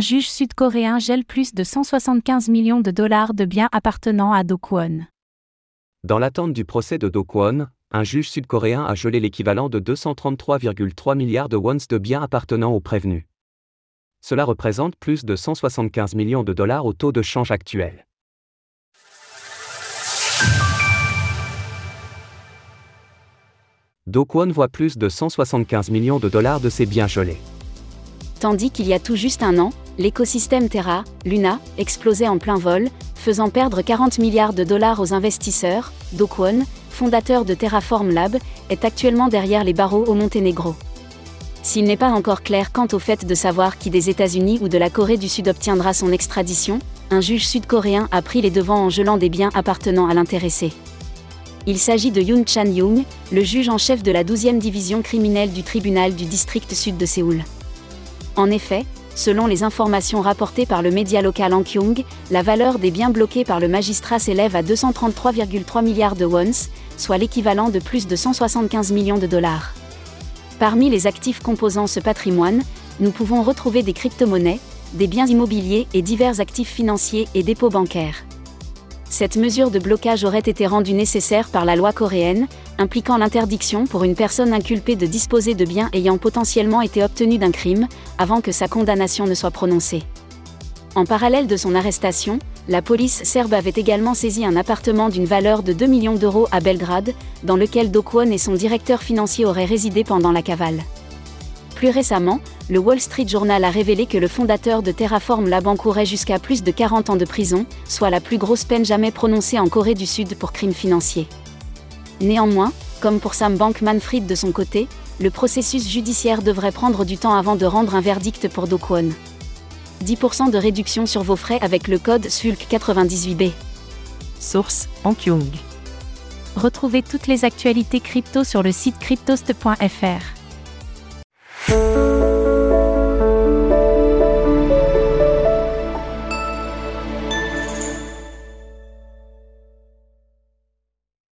un juge sud-coréen gèle plus de 175 millions de dollars de biens appartenant à Do Kwon. Dans l'attente du procès de Do Kwon, un juge sud-coréen a gelé l'équivalent de 233,3 milliards de wons de biens appartenant aux prévenus. Cela représente plus de 175 millions de dollars au taux de change actuel. Do Kwon voit plus de 175 millions de dollars de ses biens gelés. Tandis qu'il y a tout juste un an, l'écosystème Terra, Luna, explosait en plein vol, faisant perdre 40 milliards de dollars aux investisseurs, Do Kwon, fondateur de Terraform Lab, est actuellement derrière les barreaux au Monténégro. S'il n'est pas encore clair quant au fait de savoir qui des États-Unis ou de la Corée du Sud obtiendra son extradition, un juge sud-coréen a pris les devants en gelant des biens appartenant à l'intéressé. Il s'agit de Yoon Chan-young, le juge en chef de la 12e division criminelle du tribunal du district sud de Séoul. En effet, selon les informations rapportées par le média local Ankyung, la valeur des biens bloqués par le magistrat s'élève à 233,3 milliards de wons, soit l'équivalent de plus de 175 millions de dollars. Parmi les actifs composant ce patrimoine, nous pouvons retrouver des crypto-monnaies, des biens immobiliers et divers actifs financiers et dépôts bancaires. Cette mesure de blocage aurait été rendue nécessaire par la loi coréenne, impliquant l'interdiction pour une personne inculpée de disposer de biens ayant potentiellement été obtenus d'un crime, avant que sa condamnation ne soit prononcée. En parallèle de son arrestation, la police serbe avait également saisi un appartement d'une valeur de 2 millions d'euros à Belgrade, dans lequel Dokwon et son directeur financier auraient résidé pendant la cavale. Plus récemment, le Wall Street Journal a révélé que le fondateur de Terraform Lab encourait jusqu'à plus de 40 ans de prison, soit la plus grosse peine jamais prononcée en Corée du Sud pour crimes financiers. Néanmoins, comme pour Sam Bankman-Fried de son côté, le processus judiciaire devrait prendre du temps avant de rendre un verdict pour Dokwon. 10% de réduction sur vos frais avec le code SULC98B. Source Ankyung. Retrouvez toutes les actualités crypto sur le site cryptost.fr.